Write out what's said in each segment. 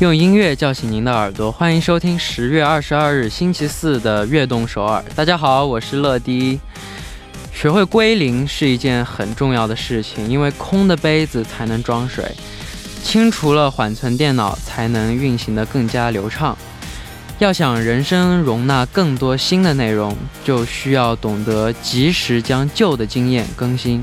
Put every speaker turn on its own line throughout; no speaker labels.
用音乐叫醒您的耳朵，欢迎收听十月二十二日星期四的悦动首尔。大家好，我是乐迪。学会归零是一件很重要的事情，因为空的杯子才能装水，清除了缓存电脑才能运行得更加流畅。要想人生容纳更多新的内容，就需要懂得及时将旧的经验更新。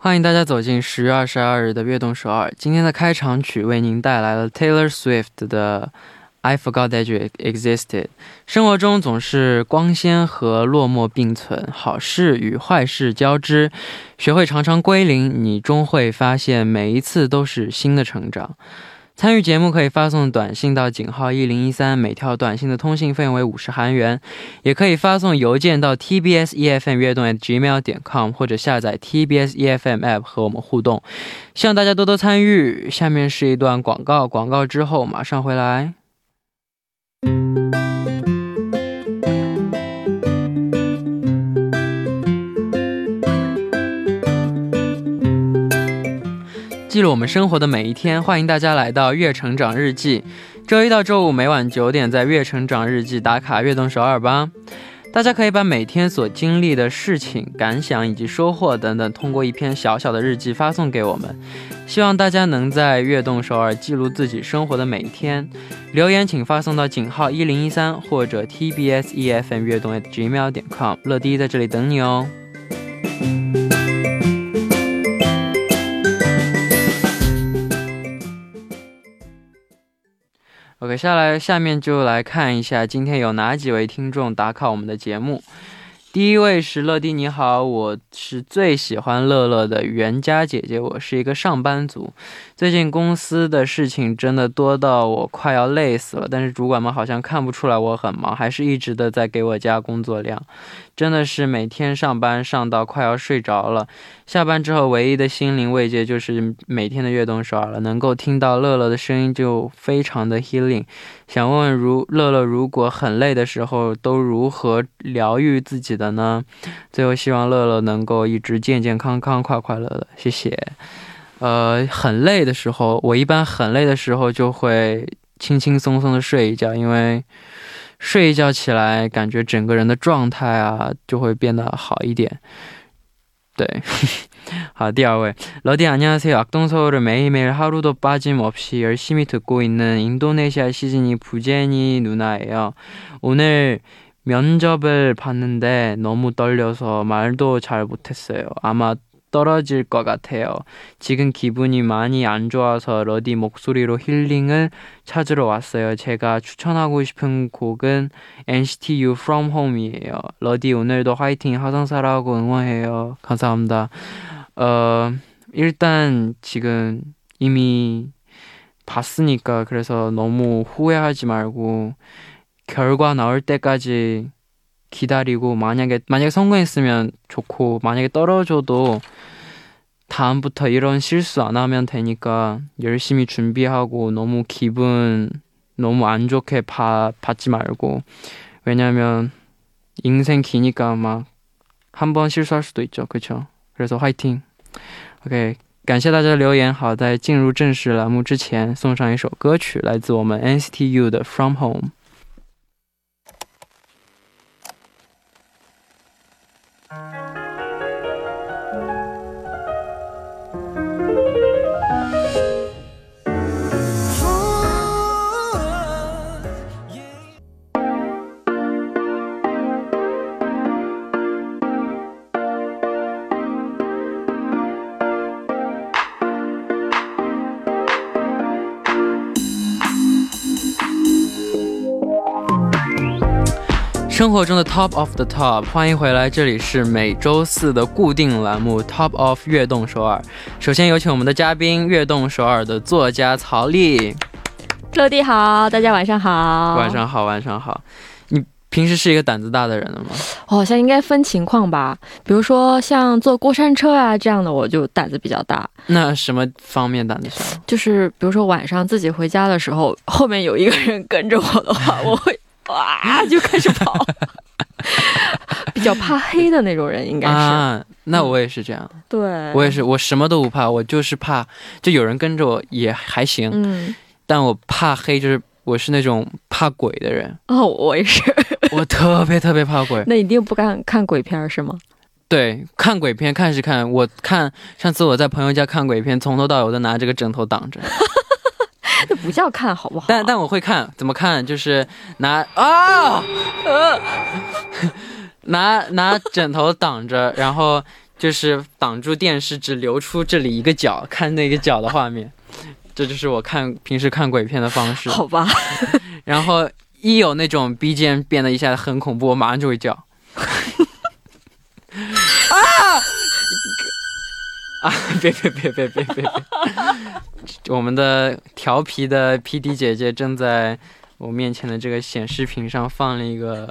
欢迎大家走进十月二十二日的悦动首尔。今天的开场曲为您带来了 Taylor Swift 的《I Forgot That You Existed》。生活中总是光鲜和落寞并存，好事与坏事交织。学会常常归零，你终会发现每一次都是新的成长。参与节目可以发送短信到井号一零一三，每条短信的通信费用为五十韩元。也可以发送邮件到 tbs efm 悦动 at gmail 点 com，或者下载 tbs efm app 和我们互动。希望大家多多参与。下面是一段广告，广告之后马上回来。记录我们生活的每一天，欢迎大家来到《月成长日记》。周一到周五每晚九点，在《月成长日记》打卡悦动首尔吧。大家可以把每天所经历的事情、感想以及收获等等，通过一篇小小的日记发送给我们。希望大家能在悦动首尔记录自己生活的每一天。留言请发送到井号一零一三或者 TBS EFM 月动 @gmail 点 com。乐迪在这里等你哦。OK，下来下面就来看一下今天有哪几位听众打卡我们的节目。第一位是乐迪，你好，我是最喜欢乐乐的袁家姐姐，我是一个上班族，最近公司的事情真的多到我快要累死了，但是主管们好像看不出来我很忙，还是一直的在给我加工作量。真的是每天上班上到快要睡着了，下班之后唯一的心灵慰藉就是每天的悦动首尔了，能够听到乐乐的声音就非常的 healing。想问问如乐乐如果很累的时候都如何疗愈自己的呢？最后希望乐乐能够一直健健康康、快快乐乐。谢谢。呃，很累的时候，我一般很累的时候就会轻轻松松的睡一觉，因为。 睡一觉起来，感觉整个人的状态啊就会变得好一点。对，好，第二位，러디안녕하세요악동서울을매일매일하루도빠짐없이열심히듣고있는인도네시아시즈니부제니누나예요오늘면접을봤는데너무떨려서말도잘못했어요아마 떨어질 것 같아요. 지금 기분이 많이 안 좋아서 러디 목소리로 힐링을 찾으러 왔어요. 제가 추천하고 싶은 곡은 NCT U From Home이에요. 러디 오늘도 화이팅 하성사라고 응원해요. 감사합니다. 어, 일단 지금 이미 봤으니까 그래서 너무 후회하지 말고 결과 나올 때까지 기다리고 만약에 만약에 성공했으면 좋고 만약에 떨어져도 다음부터 이런 실수 안 하면 되니까 열심히 준비하고 너무 기분 너무 안 좋게 봐, 받지 말고 왜냐면 인생 기니까 막 한 번 실수할 수도 있죠 그쵸 그래서 화이팅 OK 感谢大家的留言好在进入正式栏目之前送上一首歌曲来自我们 NCT U 的 From Home 生活中的 Top of the Top，欢迎回来，这里是每周四的固定栏目 Top of 悦动首尔。首先有请我们的嘉宾，悦动首尔的作家曹丽。
落地好，大家晚上好。
晚上好，晚上好。你平时是一个胆子大的人了吗？
我好像应该分情况吧，比如说像坐过山车啊这样的，我就胆子比较大。
那什么方面胆子小？
就是比如说晚上自己回家的时候，后面有一个人跟着我的话，我会哇就开始跑。比较怕黑的那种人，应该是。
啊，那我也是这样。
对，
我也是，我什么都不怕，我就是怕就有人跟着我也还行。
嗯，
但我怕黑，就是我是那种怕鬼的人。
哦，我也是。
我特别特别怕鬼。
那一定不敢看鬼片是吗？
对，看鬼片看是看，我看上次我在朋友家看鬼片，从头到尾都拿这个枕头挡着。
那不叫看好不好？
但但我会看，怎么看？就是拿啊，呃，拿拿枕头挡着，然后就是挡住电视，只留出这里一个角，看那个角的画面。这就是我看平时看鬼片的方式。
好吧。
然后一有那种 BGM 变得一下子很恐怖，我马上就会叫。啊！别别别别别别别！我们的调皮的 P D 姐姐正在我面前的这个显示屏上放了一个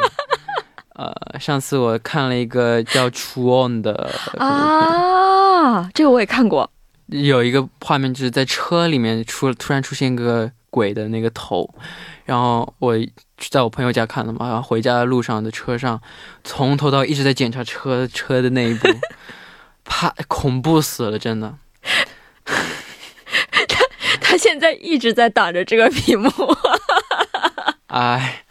呃，上次我看了一个叫《True On》的
啊，这个我也看过。
有一个画面就是在车里面出突然出现一个鬼的那个头，然后我在我朋友家看的嘛，然后回家的路上的车上，从头到一直在检查车车的那一部。怕 恐怖死了，真的。
他他现在一直在挡着这个屏幕。
哎。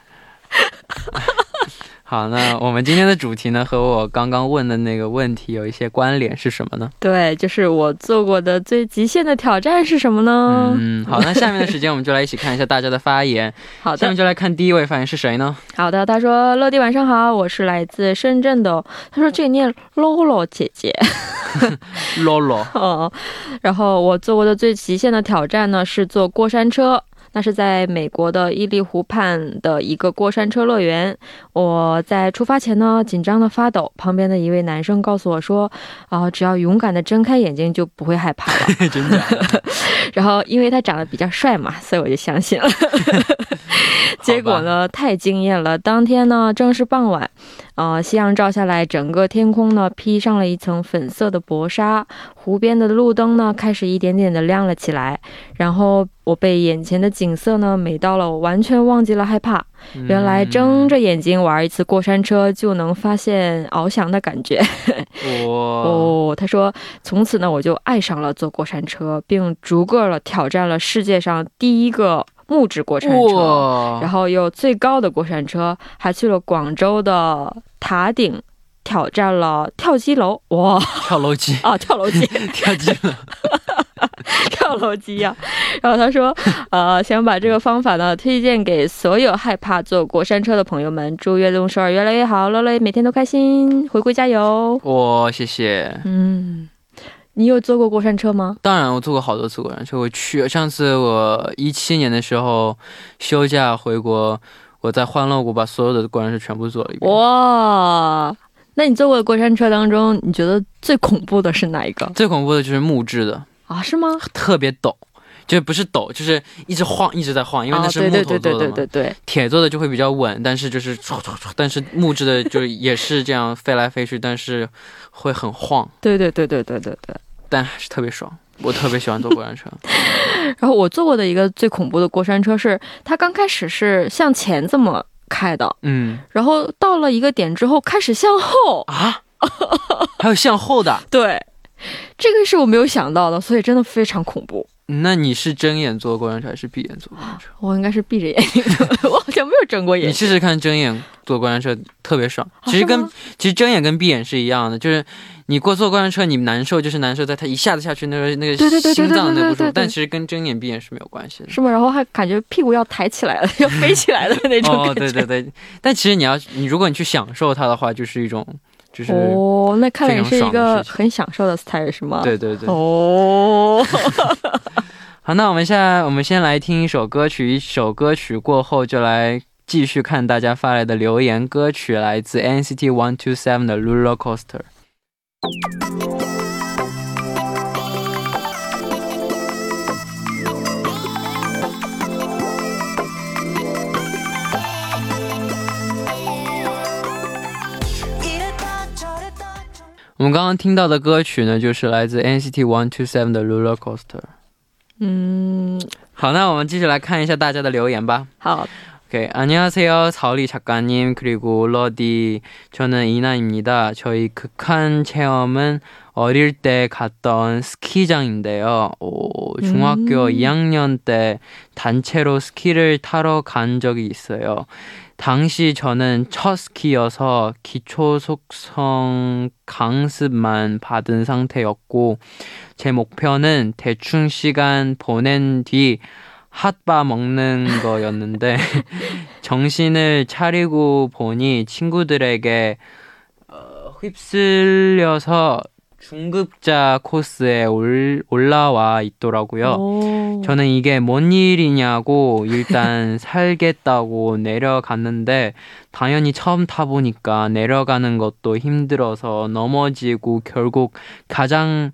好，那我们今天的主题呢，和我刚刚问的那个问题有一些关联，是什么呢？
对，就是我做过的最极限的挑战是什么呢？
嗯，好，那下面的时间我们就来一起看一下大家的发言。
好的，
下面就来看第一位发言是谁呢？
好的，他说：“乐迪晚上好，我是来自深圳的。”他说：“这个念 Lolo 姐姐。
”Lolo。
哦，然后我做过的最极限的挑战呢，是坐过山车。那是在美国的伊利湖畔的一个过山车乐园。我在出发前呢，紧张的发抖。旁边的一位男生告诉我说：“啊，只要勇敢的睁开眼睛，就不会害怕了。”
真的。
然后，因为他长得比较帅嘛，所以我就相信了。结果呢，太惊艳了。当天呢，正是傍晚。啊，夕阳照下来，整个天空呢披上了一层粉色的薄纱，湖边的路灯呢开始一点点的亮了起来。然后我被眼前的景色呢美到了，我完全忘记了害怕。原来睁着眼睛玩一次过山车就能发现翱翔的感觉。
哇！
哦，他说，从此呢我就爱上了坐过山车，并逐个了挑战了世界上第一个。木质过山车，然后又最高的过山车，还去了广州的塔顶，挑战了跳机楼。哇，
跳楼机
啊，跳楼机，
跳机了，
跳楼机呀！然后他说，呃，想把这个方法呢推荐给所有害怕坐过山车的朋友们。祝悦动首尔越来越好，乐乐每天都开心，回归加油！
哇，谢谢。
嗯。你有坐过过山车吗？
当然，我坐过好多次过山车。我去上次我一七年的时候休假回国，我在欢乐谷把所有的过山车全部坐了一遍。
哇！那你坐过的过山车当中，你觉得最恐怖的是哪一个？
最恐怖的就是木质的
啊？是吗？
特别陡，就不是陡，就是一直晃，一直在晃，因为那是木头做的
嘛。对对对对对对。
铁做的就会比较稳，但是就是 但是木质的就也是这样飞来飞去，但是会很晃。
对对对对对对对。
但还是特别爽，我特别喜欢坐过山车。
然后我坐过的一个最恐怖的过山车是，它刚开始是向前这么开的，
嗯，
然后到了一个点之后开始向后
啊，还有向后的，
对，这个是我没有想到的，所以真的非常恐怖。
那你是睁眼坐过山车还是闭眼坐过山车？
我应该是闭着眼睛，我好像没有睁过眼。
你试试看睁眼坐过山车，特别爽。其实跟其实睁眼跟闭眼是一样的，就是你过坐过山车，你难受就是难受在它一下子下去那个那个心脏那不舒服，但其实跟睁眼闭眼是没有关系的。
是吗？然后还感觉屁股要抬起来了，要飞起来的那种
哦，对对对。但其实你要你如果你去享受它的话，就是一种。
就是哦，那看来是一个很享受的 style 是吗？
对对对。
哦，
好，那我们现在我们先来听一首歌曲，一首歌曲过后就来继续看大家发来的留言。歌曲来自 NCT One Two Seven 的 Roller Coaster。我们刚刚听到的歌曲呢，就是来自 NCT One Two Seven 的 Roller Coaster。
嗯，
好，那我们继续来看一下大家的留言吧。
好，
오케이. 안녕하세요. 사울리 작가님 그리고 러디 저는 이나입니다. 저희 극한 체험은 어릴 때 갔던 스키장인데요. 오, 중학교
음.
2학년 때 단체로 스키를 타러 간 적이 있어요. 당시 저는 첫 스키여서 기초 속성 강습만 받은 상태였고 제 목표는 대충 시간 보낸 뒤 핫바 먹는 거였는데 정신을 차리고 보니 친구들에게 어, 휩쓸려서 중급자 코스에 올, 올라와 있더라고요.
오.
저는 이게 뭔 일이냐고 일단 살겠다고 내려갔는데 당연히 처음 타보니까 내려가는 것도 힘들어서 넘어지고 결국 가장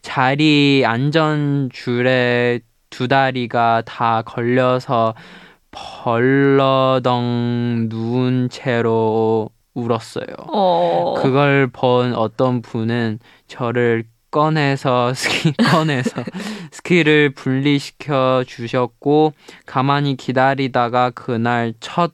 자리 안전 줄에 두 다리가 다 걸려서 벌러덩 누운 채로 울었어요.
어.
그걸 본 어떤 분은 저를 꺼내서 스키 꺼내서 스키를 분리시켜 주셨고 가만히 기다리다가 그날 첫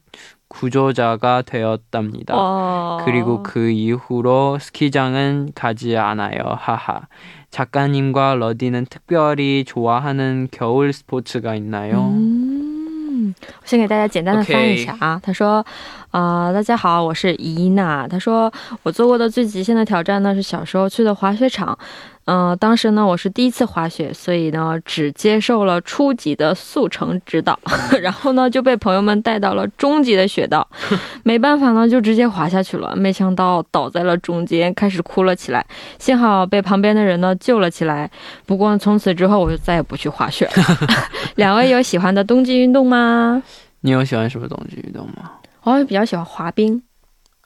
구조자가 되었답니다.
와.
그리고 그 이후로 스키장은 가지 않아요. 하하. 작가님과 러디는 특별히 좋아하는 겨울 스포츠가 있나요?
嗯，我先给大家简单的翻译一下啊。他说， 啊、大家好，我是伊娜。他说，我做过的最极限的挑战呢是小时候去的滑雪场。嗯、当时呢我是第一次滑雪，所以呢只接受了初级的速成指导，然后呢就被朋友们带到了中级的雪道，没办法呢就直接滑下去了。没想到倒在了中间，开始哭了起来。幸好被旁边的人呢救了起来。不过从此之后我就再也不去滑雪了。两位有喜欢的冬季运动吗？
你有喜欢什么冬季运动吗？
我比较喜欢滑冰。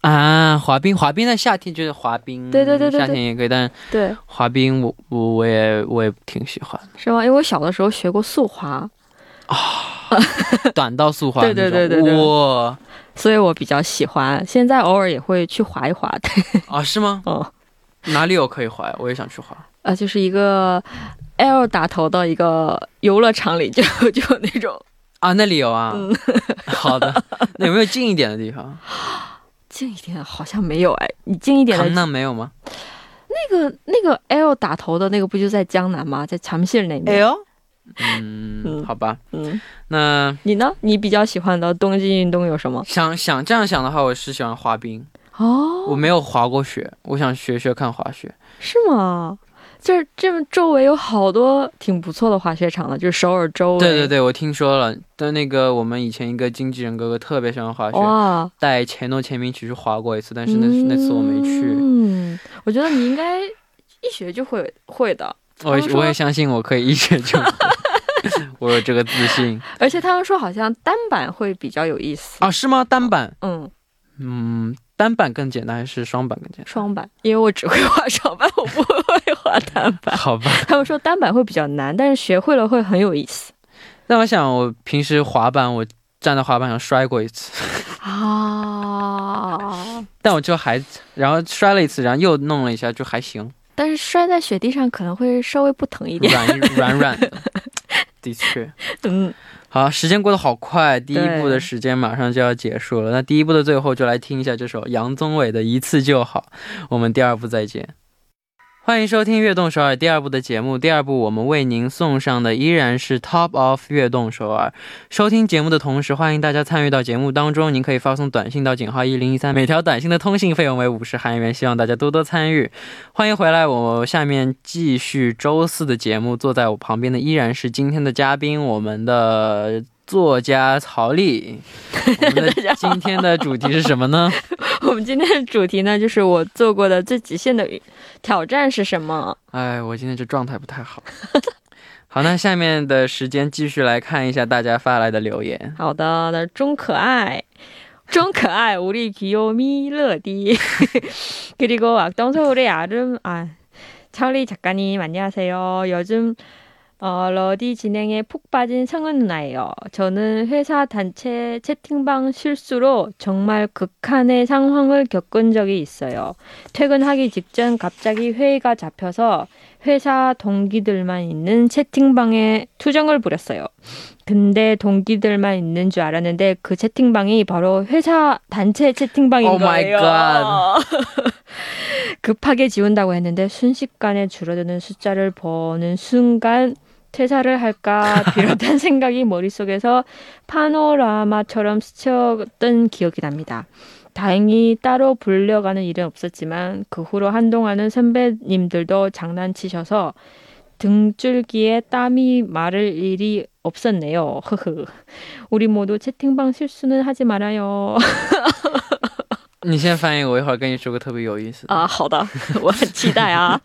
啊，滑冰，滑冰在夏天就是滑冰，
对对对对对
夏天也可以，但
对，
滑冰我我我也我也挺喜欢，
是吗？因为我小的时候学过速滑啊，
短道速滑
对对对对对
哇
所以我比较喜欢。现在偶尔也会去滑一滑。对，
啊是吗？
哦，
哪里有可以滑呀？我也想去滑。
啊，就是一个 L 打头的一个游乐场里就就有那种
啊，那里有啊。
嗯
好的，那有没有近一点的地方？
近一点，好像没有哎。你近一点的
那没有吗？
那个那个 L 打头的那个不就在江南吗？在长信那边。
呦，嗯，
嗯
好吧。
嗯，
那
你呢？你比较喜欢的冬季运动有什么？
想想这样想的话，我是喜欢滑冰。
哦，
我没有滑过雪，我想学学看滑雪。
是吗？就是这么周围有好多挺不错的滑雪场的，就是首尔周围。
对对对，我听说了。但那个我们以前一个经纪人哥哥特别喜欢滑雪，
哇，
带钱诺钱明一起去滑过一次，但是那、那次我没去。
嗯，我觉得你应该一学就会会的。
我我也相信我可以一学就会，我有这个自信
而且他们说好像单板会比较有意思。
啊？是吗？单板，
嗯，
嗯，单板更简单还是双板更简单
双板，因为我只会滑双板，我不会滑单
单？
板。
好吧。
他们说单板会比较难，但是学会了会很有意思
但我想，我平时滑板，我站在滑板上摔过一次，
啊。
但我就还，然后摔了一次，然后又弄了一下，就还行，
但是摔在雪地上可能会稍微不疼一点。
软软软的，的确。
嗯，
好，时间过得好快，第一部的时间马上就要结束了。那第一部的最后，就来听一下这首杨宗纬的《一次就好》。我们第二部再见。欢迎收听《悦动首尔》第二部的节目。第二部我们为您送上的依然是 Top of 悦动首尔。收听节目的同时，欢迎大家参与到节目当中。您可以发送短信到井号一零一三，每条短信的通信费用为五十韩元。希望大家多多参与。欢迎回来，我下面继续周四的节目。坐在我旁边的依然是今天的嘉宾，我们的作家曹丽。我们的 今天的主题是什么呢？
我们今天的主题呢，就是我做过的最极限的挑战是什么？
哎，我今天这状态不太好。好，那下面的时间继续来看一下大家发来的留言。
好的，那中可爱。좀可爱, 우리 귀요미 러디. 그리고 악동서울의 아름, 아, 차울리 작가님, 안녕하세요. 요즘 어, 러디 진행에 푹 빠진 성은 누나예요. 저는 회사 단체 채팅방 실수로 정말 극한의 상황을 겪은 적이 있어요. 퇴근하기 직전 갑자기 회의가 잡혀서 회사 동기들만 있는 채팅방에 투정을 부렸어요. 근데 동기들만 있는 줄 알았는데 그 채팅방이 바로 회사 단체 채팅방인
Oh
거예요. 급하게 지운다고 했는데 순식간에 줄어드는 숫자를 보는 순간 퇴사를 할까 비롯한 생각이 머릿속에서 파노라마처럼 스쳤던 기억이 납니다. 다행히 따로 불려가는 일은 없었지만 그 후로 한동안은 선배님들도 장난치셔서 등줄기에 땀이 마를 일이 없었네요. 흐흐. 우리 모두 채팅방 실수는 하지 말아요.
你先翻译，我一会儿跟你说个特别有意思的。
啊，好的，我很期待啊。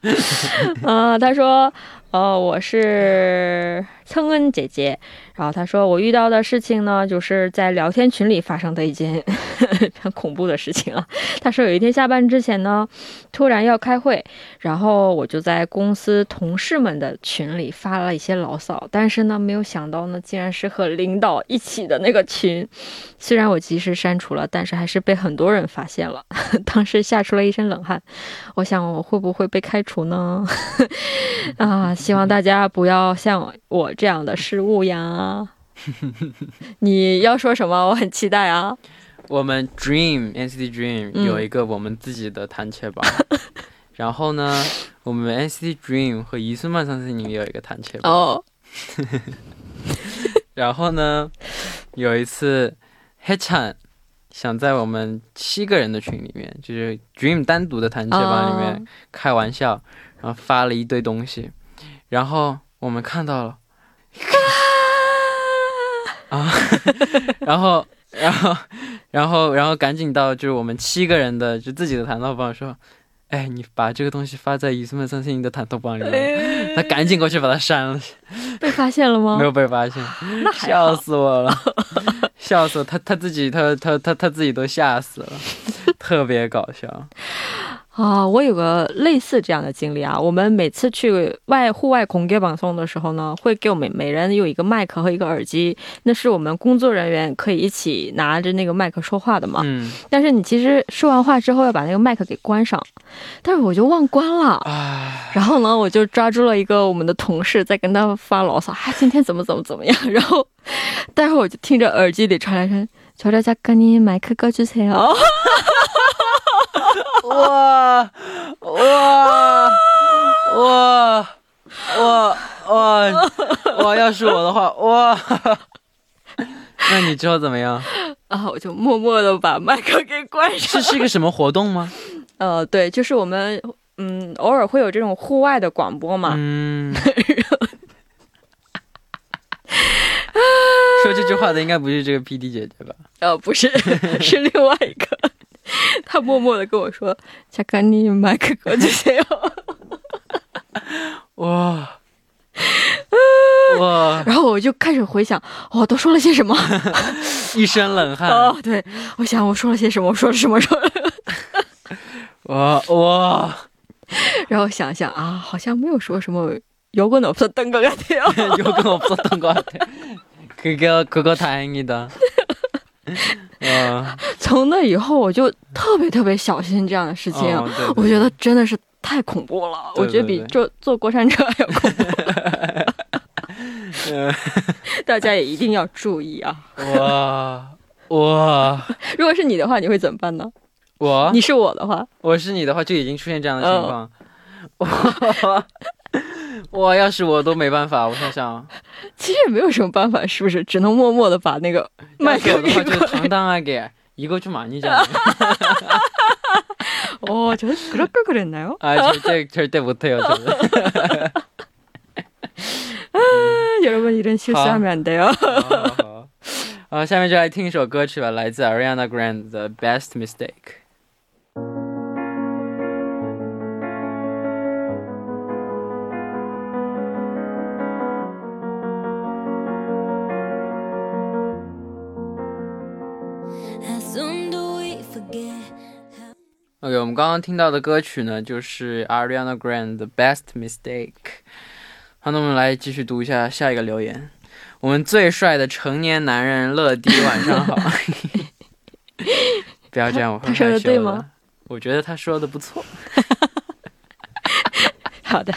啊，他说， 呃，我是蹭恩姐姐。然后他说，我遇到的事情呢，就是在聊天群里发生的一件 很恐怖的事情啊。他说，有一天下班之前呢，突然要开会，然后我就在公司同事们的群里发了一些牢骚，但是呢，没有想到呢，竟然是和领导一起的那个群。虽然我及时删除了，但是还是被很多人发现了，当时吓出了一身冷汗。我想我会不会被开除呢？啊，希望大家不要像我这样的失误呀。你要说什么？我很期待啊。
我们 Dream NCT Dream
嗯
有一个我们自己的弹切榜，然后呢，我们 NCT Dream 和伊孙曼桑斯宁也有一个弹切榜。
哦，
然后呢，有一次黑产想在我们七个人的群里面，就是 Dream 单独的弹切吧里面
哦
开玩笑，然后发了一堆东西，然后我们看到了，啊，然后。然后，然后，然后赶紧到就是我们七个人的就自己的弹头榜说，哎，你把这个东西发在伊斯曼三星的弹头榜里面，他赶紧过去把它删了，
被发现了吗
没？有被发现。
那
笑。死我了，笑死！他他自己他他他他自己都吓死了，特别搞笑。
啊，我有个类似这样的经历啊。我们每次去外户外空给榜送的时候呢，会给我们每人有一个麦克和一个耳机，那是我们工作人员可以一起拿着那个麦克说话的嘛。
嗯，
但是你其实说完话之后要把那个麦克给关上，但是我就忘关了。
唉，
然后呢，我就抓住了一个我们的同事在跟他发牢骚，啊，今天怎么怎么怎么样。然后待会儿我就听着耳机里传来声，저저작가님麦克꺼주세요。
哇哇哇哇哇哇！要是我的话，哇，那你之后怎么样？
啊，我就默默的把麦克给关上
这。是一个什么活动吗？
呃，对，就是我们嗯，偶尔会有这种户外的广播嘛。
嗯。说这句话的应该不是这个 PD 姐姐吧？
呃，不是，是另外一个。他默默的跟我说：“작가님麦克꺼주세요。
哇哇！
然后我就开始回想，我、都说了些什么？
一身冷汗。
哦，对，我想我说了些什么？我说了什么？说了。
哇哇！
然后想想啊，好像没有说什么摇滚없었던것같아요。
요건없었던것같아 그거 그거 다행이다. 와
从那以后，我就特别特别小心这样的事情。
哦对对
我觉得真的是太恐怖了，
对
我觉得比坐坐过山车还要恐怖。
呃
大家也一定要注意啊！
哇哇！
如果是你的话，你会怎么办呢？
我
你是我的话，
我是你的话，就已经出现这样的情况。我我要是我都没办法，我想想，
其实也没有什么办法，是不是？只能默默的把那个麦
要是
克
我的话就
给关。
당당하게이거좀아니잖아
哦，저그럴걸그랬나요？
아 절대 절대 못해요 저는.
여러분 이런 실수하면 안 돼요.
好好好，下面就来听一首歌曲吧，来自 Ariana Grande 的《Best Mistake》。 OK，我们刚刚听到的歌曲呢，就是 Ariana Grande 的《Best Mistake》。好，那我们来继续读一下下一个留言。我们最帅的成年男人乐迪，晚上好。不要这样，我
说的对吗？
我觉得他说的不错。
好的，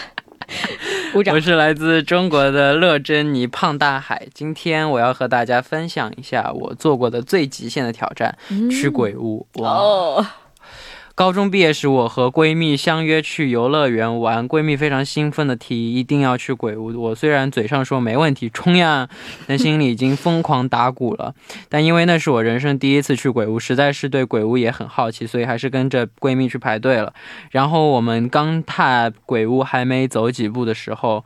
鼓掌
我。是来自中国的乐珍妮胖大海。今天我要和大家分享一下我做过的最极限的挑战——去鬼屋。哇！
哦，
高中毕业时，我和闺蜜相约去游乐园玩，闺蜜非常兴奋的提议一定要去鬼屋。我虽然嘴上说没问题，冲呀，但心里已经疯狂打鼓了。但因为那是我人生第一次去鬼屋，实在是对鬼屋也很好奇，所以还是跟着闺蜜去排队了。然后我们刚踏鬼屋还没走几步的时候，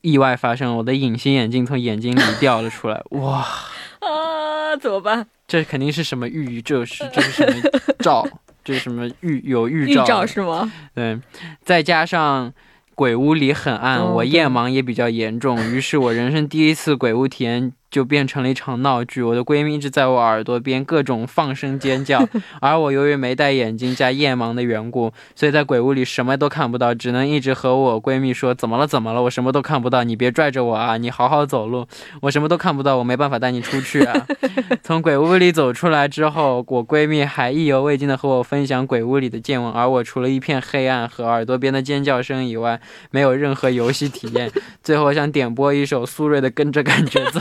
意外发生，我的隐形眼镜从眼睛里掉了出来。哇！
啊，怎么办？
这肯定是什么预这是这是什么兆？这是什么预有预
预
兆？
是吗？
对，再加上鬼屋里很暗，
哦
我夜盲也比较严重，于是我人生第一次鬼屋体验就变成了一场闹剧。我的闺蜜一直在我耳朵边各种放声尖叫，而我由于没戴眼镜加夜盲的缘故，所以在鬼屋里什么都看不到，只能一直和我闺蜜说：“怎么了？怎么了？我什么都看不到，你别拽着我啊！你好好走路，我什么都看不到，我没办法带你出去啊！” 从鬼屋里走出来之后，我闺蜜还意犹未尽的和我分享鬼屋里的见闻，而我除了一片黑暗和耳朵边的尖叫声以外，没有任何游戏体验。最后想点播一首苏芮的《跟着感觉走》，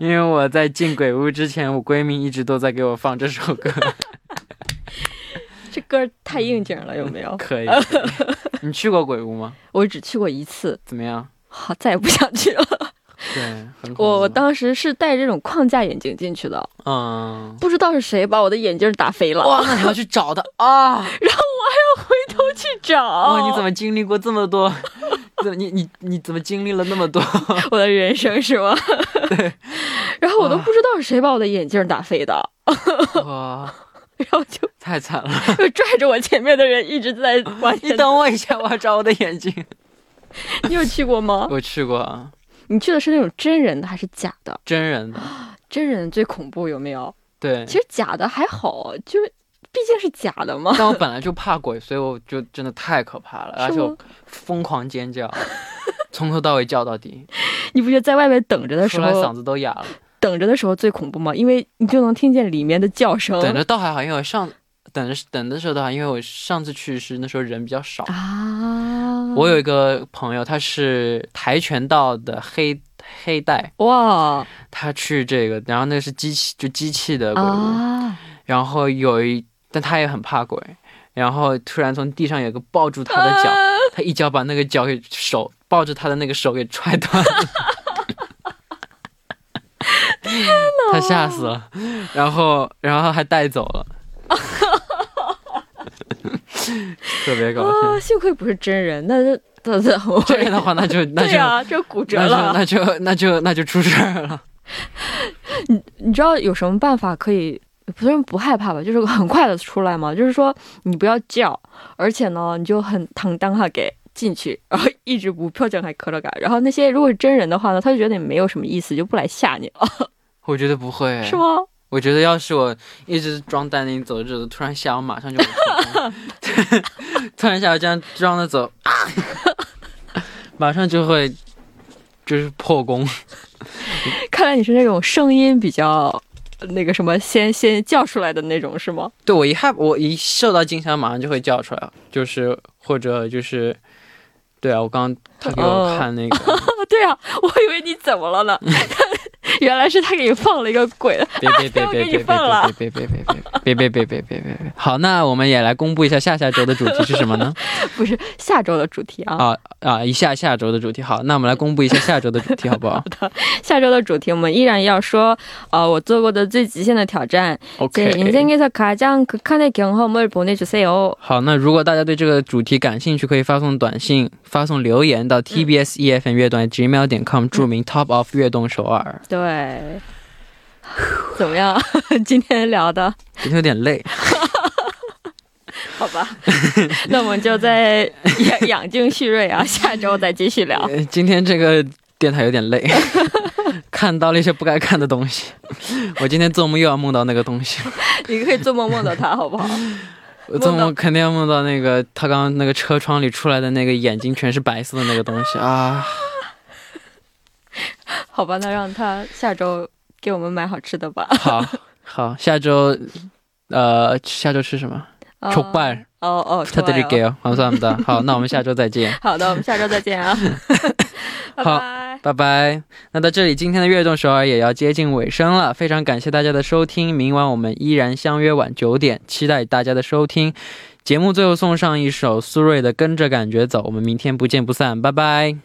因为我在进鬼屋之前，我闺蜜一直都在给我放这首歌。
这歌太应景了，有没有？
可以，你去过鬼屋吗？
我只去过一次，
怎么样？
好，再也不想去了。
对，
我我当时是戴这种框架眼镜进去的，
嗯，
不知道是谁把我的眼镜打飞了，
哇，那你要去找他啊！
然后我还要回头去找。
哇，你怎么经历过这么多？你你你怎么经历了那么多？
我的人生是吗？对。然后我都不知道是谁把我的眼镜打飞的，
哇，
然后就
太惨了！
就拽着我前面的人一直在往
你。等我一下，我要找我的眼镜。
你有去过吗？
我去过啊，
你去的是那种真人的还是假的？
真人的，
真人最恐怖，有没有？
对。
其实假的还好，就是毕竟是假的嘛。
但我本来就怕鬼，所以我就真的太可怕了，而且我？疯狂尖叫，从头到尾叫到底，
你不觉得在外面等着的时
出来嗓，子都哑了。
等着的时候最恐怖吗？因为你就能听见里面的叫声。
等着倒还好，因为我上等着等的时候倒还好，因为我上次去是那时候人比较少。
啊！
我有一个朋友，他是跆拳道的黑黑带，
哇
他去这个，然后那是机器就机器的鬼屋，
啊！
然后有一，但他也很怕鬼，然后突然从地上有个抱住他的脚，
啊
他一脚把那个脚给手抱着他的那个手给踹断了。他吓死了，然后然后还带走了，特别搞笑。
啊！幸亏不是真人，那就那那我
这样的话，那就那就、
对啊，这骨折
那就
了。
那就那就那就出事儿了。
你知道有什么办法可以？不是不害怕吧，就是 很快的出来嘛。就是说你不要叫，而且呢，你就很坦荡哈给进去，然后一直不표정还磕了嘎。然后那些如果是真人的话呢，他就觉得你没有什么意思，就不来吓你了，
我觉得不会，
是？吗？
我觉得要是我一直装淡定走着走着，突然吓我，马上就会突然吓我这样装着走啊，马上就会就是破功。
看来你是那种声音比较那个什么，先先叫出来的那种，是吗？
对我一害我一受到惊吓，马上就会叫出来，就是或者就是，对啊，我刚刚他给我看那个，
哦，对啊，我以为你怎么了呢？原来是他给你放了一个鬼。
别别别别别别别别别别别 别别别别别别别！好，那我们也来公布一下下下周的主题是什么呢？
不是下周的主题啊
啊啊！一下下周的主题，好，那我们来公布一下下周的主题，好不好？好的。
下周的主题我们依然要说，呃，我做过的最极限的挑战。对。
好，那如果大家对这个主题感兴趣，可以发送短信、发送留言到 TBS EFM 乐短 Gmail 点 com，注明 Top of 乐动首尔。
对。怎么样？今天聊的
今天有点累，
好吧？那我们就再养养精蓄锐啊，下周再继续聊。
呃今天这个电台有点累，看到了一些不该看的东西。我今天做梦又要梦到那个东西，
你可以做梦梦到他，好不好？
我做梦肯定要梦到那个他刚刚那个车窗里出来的那个眼睛全是白色的那个东西啊！
好吧，那让他下周给我们买好吃的吧。
好好，下周呃下周吃什么？
哦
족발
哦哦，
부탁드릴게요
좋아요
감사합니다。好，那我们下周再见。
好的，我们下周再见啊，拜
好
拜。
拜拜。那到这里，今天的悦动首尔也要接近尾声了，非常感谢大家的收听。明晚我们依然相约晚九点，期待大家的收听。节目最后送上一首苏芮的《跟着感觉走》，我们明天不见不散，拜拜。